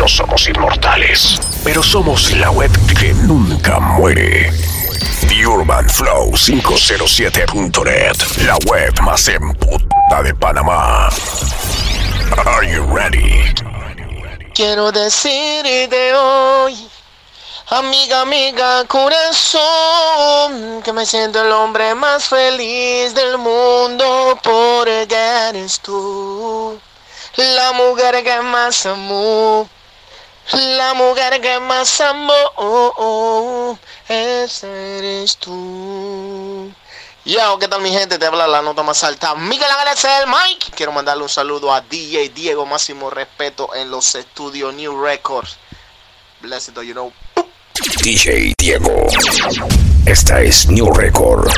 no somos inmortales, pero somos la web que nunca muere. The Urban Flow 507.net, la web más emputada de Panamá. Are you ready? Quiero decirte hoy, amiga, amiga, corazón, que me siento el hombre más feliz del mundo porque eres tú la mujer que más amo. La mujer que más amo oh, oh, es eres tú. Yo, ¿qué tal mi gente? Te habla la nota más alta. Miguel Ángeles, el Mike. Quiero mandarle un saludo a DJ Diego Máximo Respeto en los estudios New Records. Blessed, you know. DJ Diego. Esta es New Record.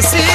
I see.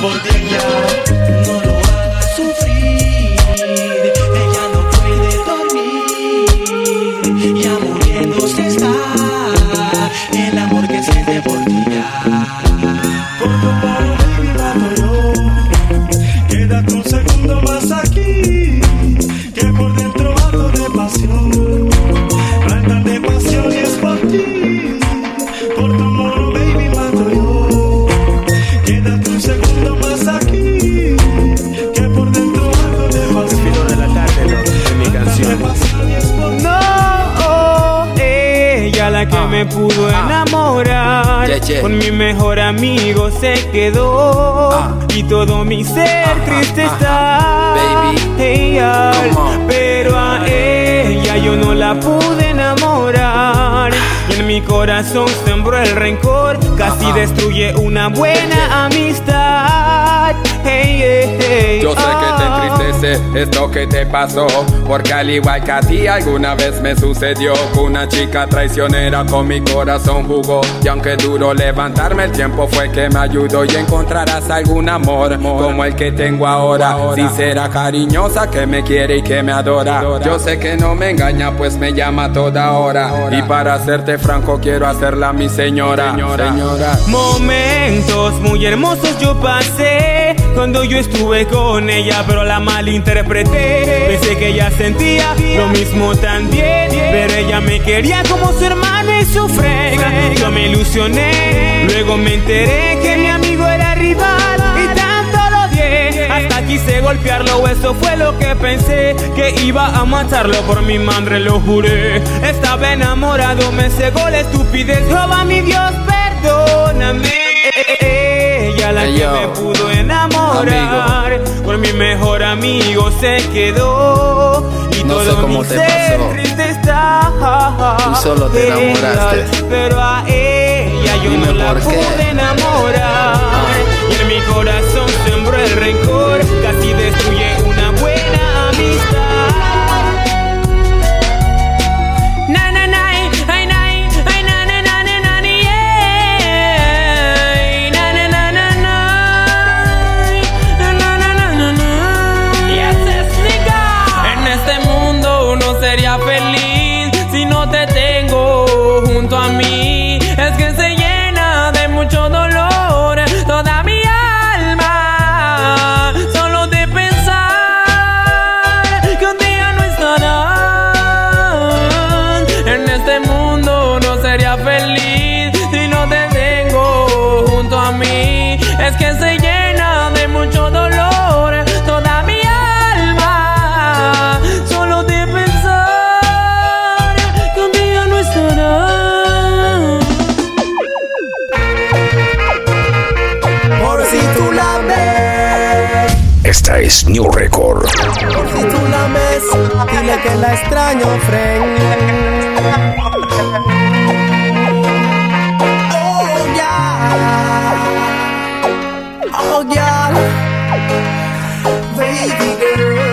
botella quedó. Ah. Y todo mi ser Ajá, triste ajá. está. Baby. Pero a ella yo no la pude enamorar. Y en mi corazón sembró el rencor. Casi destruye una buena amistad. Hey, hey, hey. Yo sé que te Ah. entristece esto que te pasó Porque al igual que a ti alguna vez me sucedió Que una chica traicionera con mi corazón jugó Y aunque duro levantarme el tiempo fue que me ayudó Y encontrarás algún amor como el que tengo ahora Sincera, cariñosa, que me quiere y que me adora. Yo sé que no me engaña pues me llama toda hora Y para serte franco quiero hacerla mi señora. Señora. Momentos muy hermosos yo pasé cuando yo estuve con ella, pero la malinterpreté. Pensé que ella sentía lo mismo también, pero ella me quería como su hermano y su frega. Yo me ilusioné, luego me enteré que mi amigo era rival y tanto lo odié. Hasta quise golpearlo, eso fue lo que pensé que iba a matarlo por mi madre, lo juré. Estaba enamorado, me cegó la estupidez. Jehová mi Dios, perdóname. Ella la que me pudo enamorar. Por mi mejor amigo se quedó. Y No sé todo cómo mi te ser pasó. triste está. Tú solo te enamoraste. Pero a ella yo Dime no la por qué. pude enamorar. Y en mi corazón sembró el rencor. Casi destruye feliz New Record. la ves, dile que la extraño, friend. Oh, yeah. Oh, yeah. Baby girl.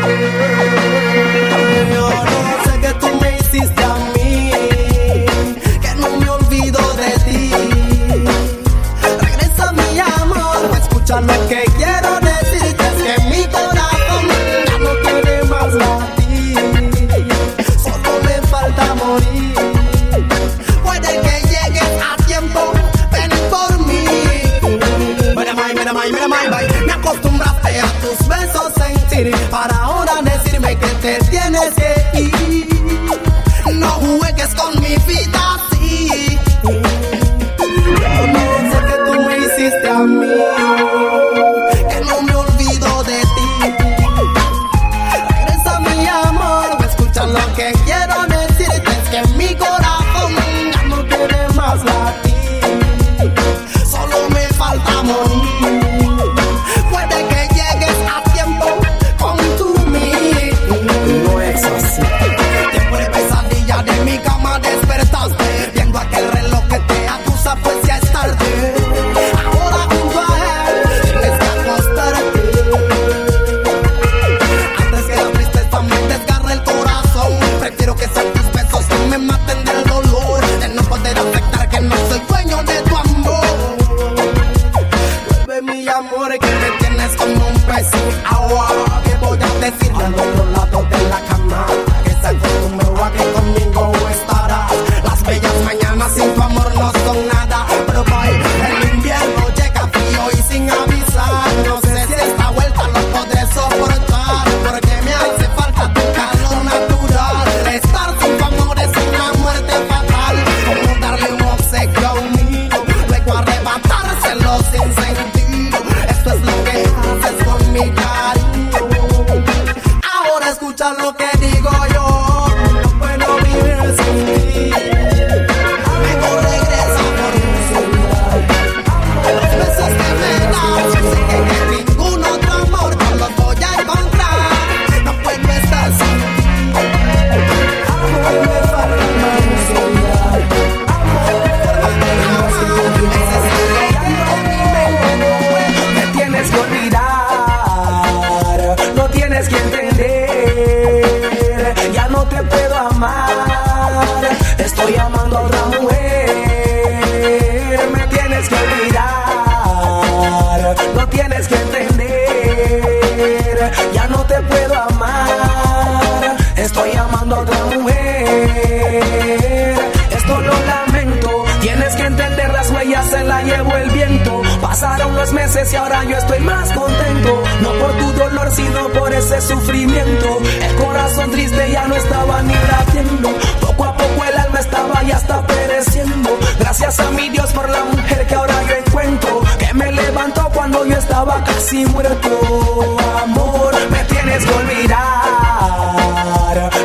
Meses y ahora yo estoy más contento. No por tu dolor, sino por ese sufrimiento. El corazón triste ya no estaba ni latiendo. Poco a poco el alma estaba ya está pereciendo. Gracias a mi Dios por la mujer que ahora yo encuentro. Que me levantó cuando yo estaba casi muerto. Amor, me tienes que olvidar.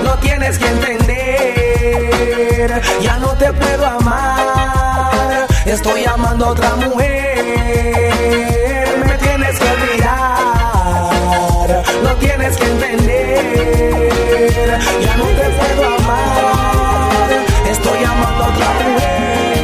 No tienes que entender. Ya no te puedo amar. Estoy amando a otra mujer. Me tienes que olvidar. No tienes que entender. Ya no te puedo amar. Estoy amando a otra mujer.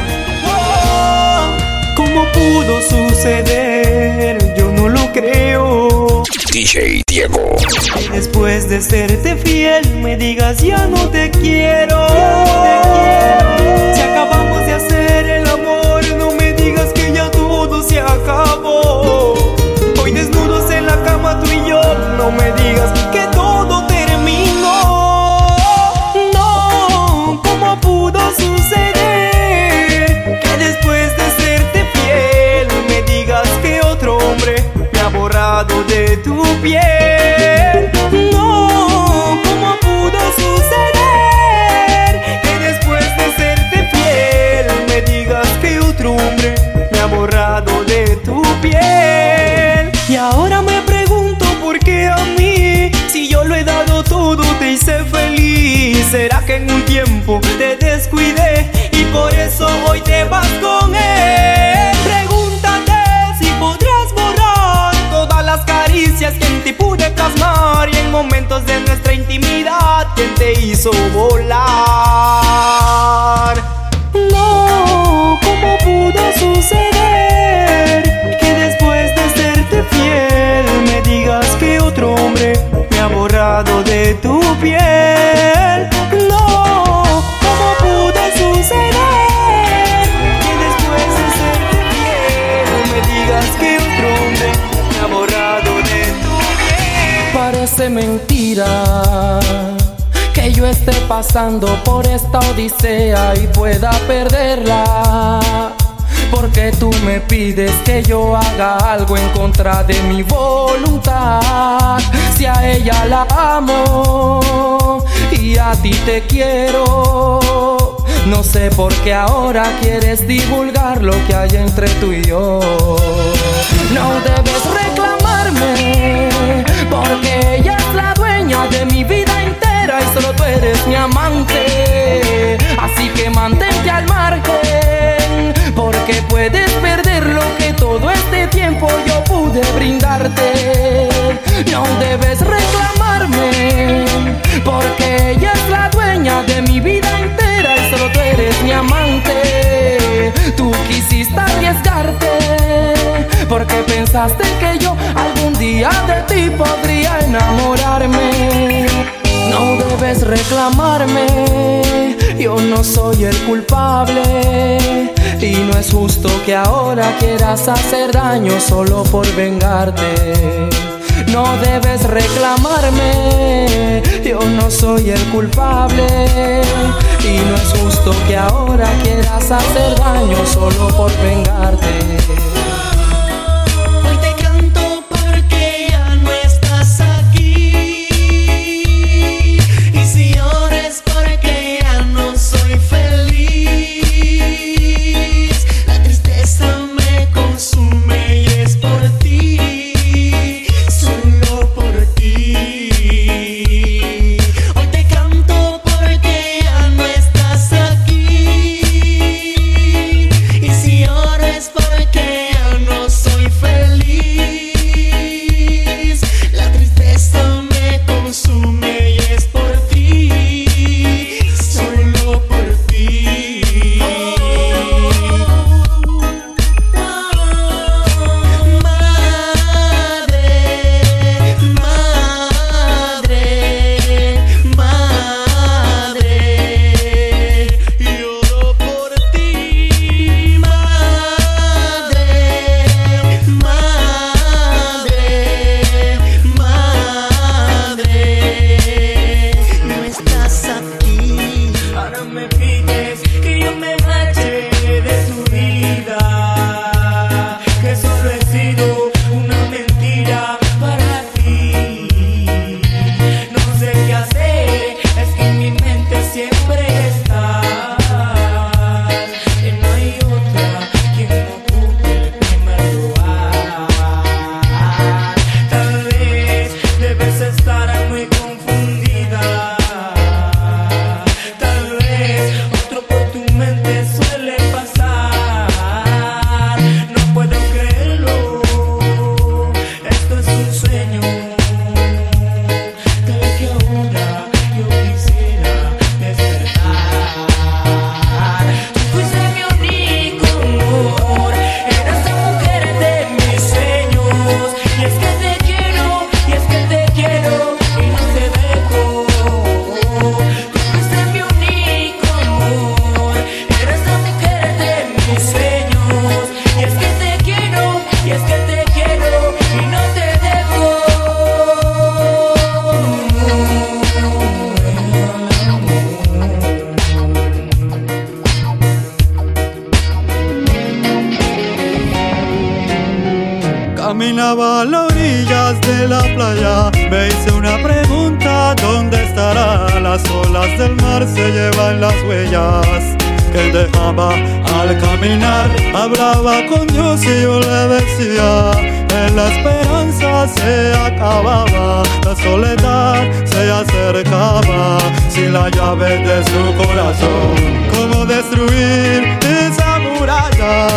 ¿Cómo pudo suceder? Yo no lo creo. DJ Diego. Y después de serte fiel, me digas ya no te quiero. En un tiempo te descuidé y por eso hoy te vas con él? Pregúntate si podrás borrar todas las caricias que en ti pude plasmar y en momentos de nuestra intimidad quien te hizo volar. No, ¿cómo pudo suceder que después de serte fiel me digas que otro hombre me ha borrado de tu piel? Parece mentira que yo esté pasando por esta odisea y pueda perderla. Porque tú me pides que yo haga algo en contra de mi voluntad. Si a ella la amo y a ti te quiero. No sé por qué ahora quieres divulgar lo que hay entre tú y yo. No debes reclamarme, porque ella es la dueña de mi vida entera y solo tú eres mi amante. Así que mantente al margen, porque puedes perder lo que todo este tiempo yo pude brindarte. No debes reclamarme, porque ella es la dueña de mi vida entera y solo tú eres mi amante. Tú quisiste arriesgarte, porque pensaste que yo algún día de ti podría enamorarme. No debes reclamarme, yo no soy el culpable. Y no es justo que ahora quieras hacer daño solo por vengarte. No debes reclamarme, yo no soy el culpable. Y no es justo que ahora quieras hacer daño solo por vengarte.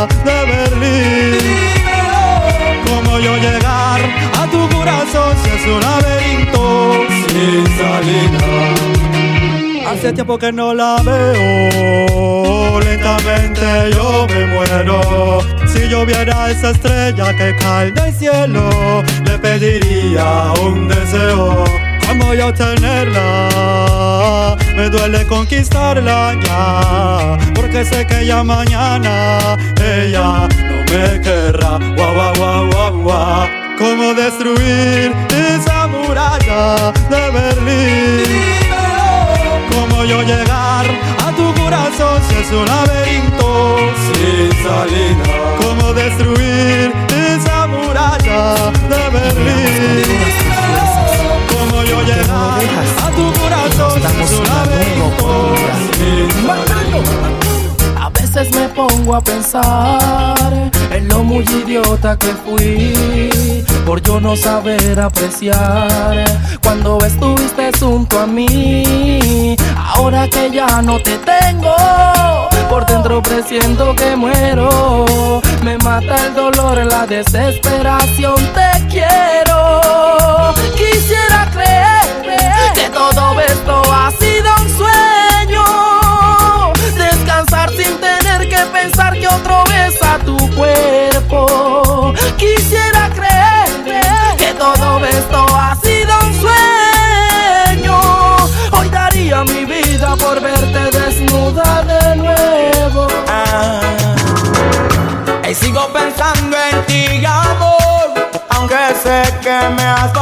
De Berlín? ¿Cómo yo llegar a tu corazón si es un laberinto sin salida? Hace tiempo que no la veo, lentamente yo me muero. Si yo viera esa estrella que cae del cielo, le pediría un deseo. ¿Cómo yo tenerla? Me duele conquistarla ya, porque sé que ya mañana ella no me querrá. Guau, guau, guau, guau, guau. ¿Cómo destruir esa muralla de Berlín? ¿Cómo yo llegar a tu corazón si es un laberinto sin salida? ¿Cómo destruir esa muralla de Berlín? A pensar en lo muy idiota que fui por yo no saber apreciar cuando estuviste junto a mí. Ahora que ya no te tengo, por dentro presiento que muero. Me mata el dolor, la desesperación. Te quiero. Quisiera creer que todo esto ha sido un sueño que pensar que otro besa tu cuerpo. Quisiera creer que todo esto ha sido un sueño. Hoy daría mi vida por verte desnuda de nuevo. Y sigo pensando en ti, amor, aunque sé que me has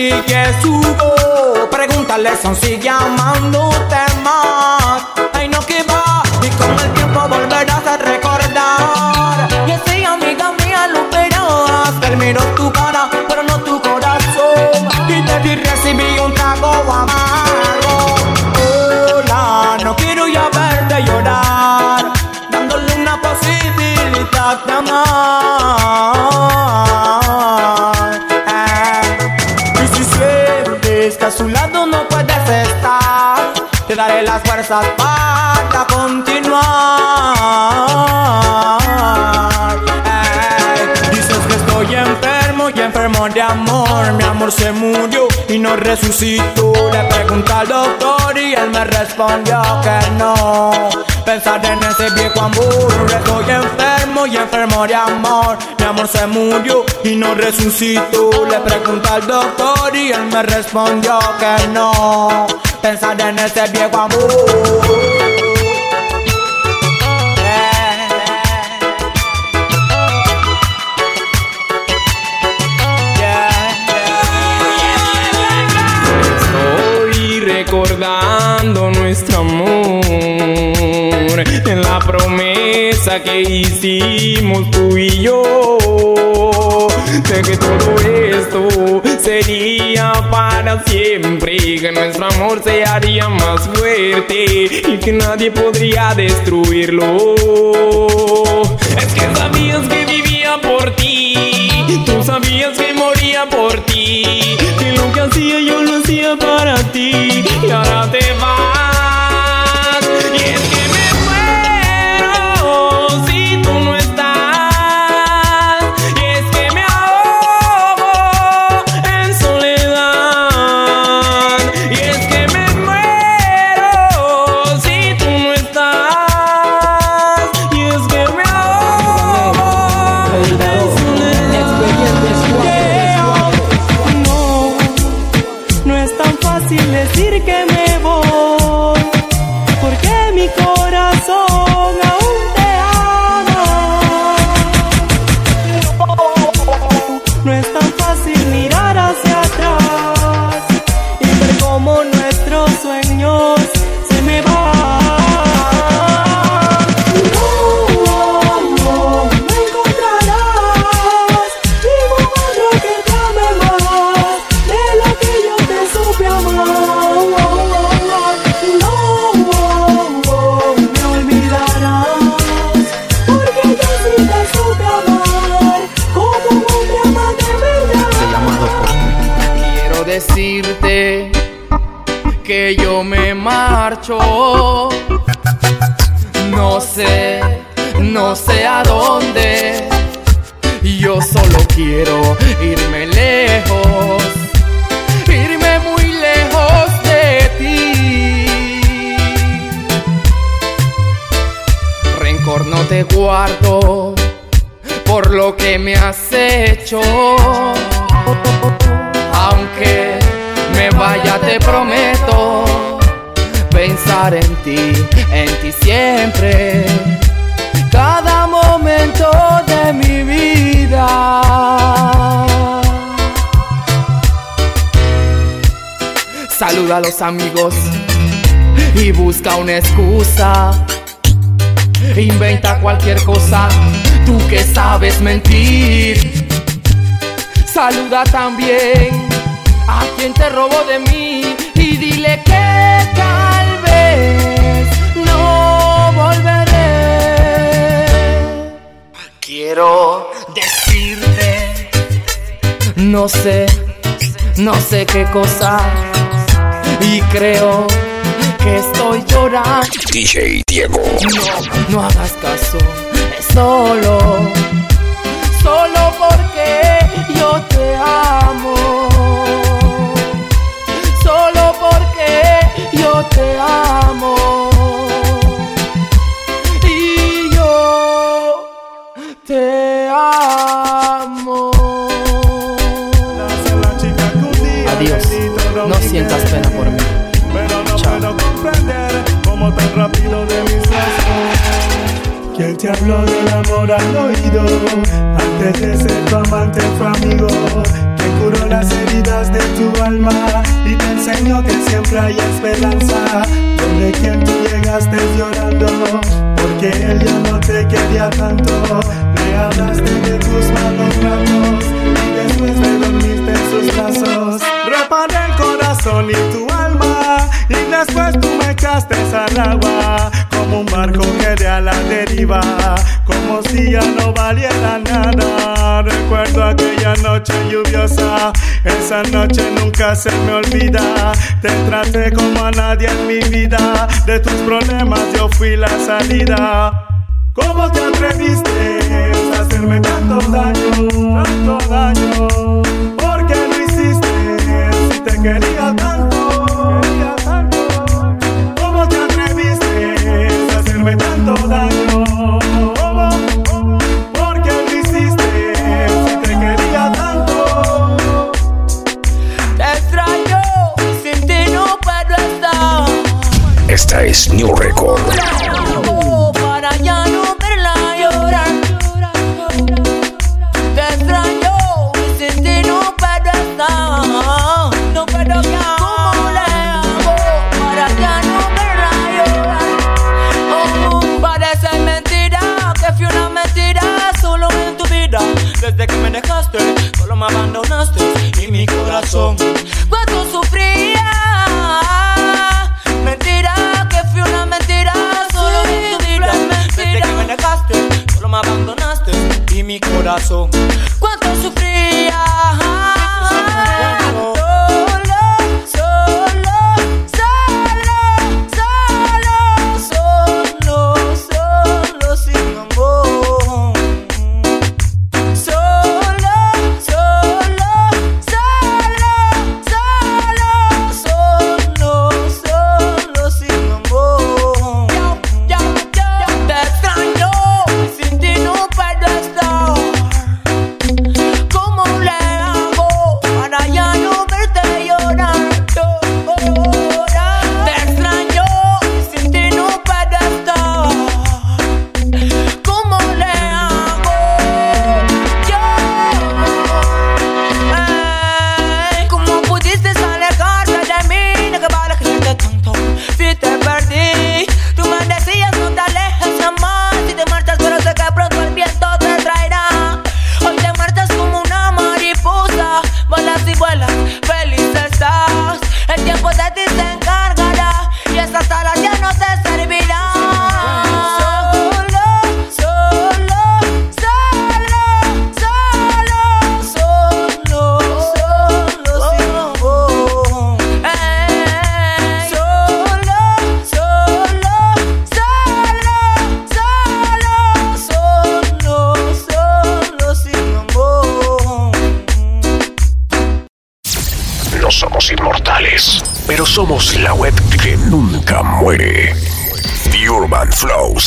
sencillez hubo. Pregúntale aún sigue amándote continuar. Dices que estoy enfermo y enfermo de amor. Mi amor se murió y no resucitó. Le pregunté al doctor y él me respondió que no. Pensar en ese viejo amor. Estoy enfermo y enfermo de amor. Mi amor se murió y no resucitó. Le pregunté al doctor y él me respondió que no. Pensar en ese viejo amor. Estoy recordando nuestro amor en la promesa que hicimos tú y yo de que todo esto sería para siempre que nuestro amor se haría más fuerte y que nadie podría destruirlo. Es que sabías que vivía por ti, tú sabías que moría por ti, que lo que hacía yo lo hacía para ti y ahora te guardo por lo que me has hecho. Aunque me vaya, te prometo pensar en ti, en ti siempre. Cada momento de mi vida. Saluda a los amigos y busca una excusa. Inventa cualquier cosa, tú que sabes mentir. Saluda también a quien te robó de mí y dile que tal vez no volveré. Quiero decirte, no sé, no sé qué cosa y creo que estoy llorando. DJ Diego. No, no hagas caso, es solo, solo brazos. ¿Quién te habló del amor al oído? Antes de ser tu amante fue amigo. Que curó las heridas de tu alma y te enseñó que siempre hay esperanza. Donde quien tú llegaste llorando, porque él ya no te quería tanto. Le hablaste de tus malos ratos y después te dormiste en sus brazos. Reparé el corazón y tu alma y después tú me echaste al agua como un barco que de a la deriva como si ya no valiera nada. Recuerdo aquella noche lluviosa esa noche nunca se me olvida. Te traté como a nadie en mi vida de tus problemas yo fui la salida. ¿Cómo te atreviste a hacerme tanto daño, tanto daño? ¿Por qué lo hiciste si te quería tanto, es New Record. Para ya no verla llorar. Te extraño, sin ti no puedo estar. No puedo ya. ¿Cómo le hago para ya no verla llorar? Oh, parece mentira que fui una mentira solo en tu vida. Desde que me dejaste, solo me abandonaste y mi corazón. Corazón.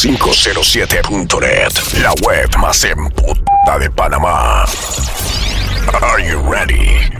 507.net, la web más emputada de Panamá. Are you ready?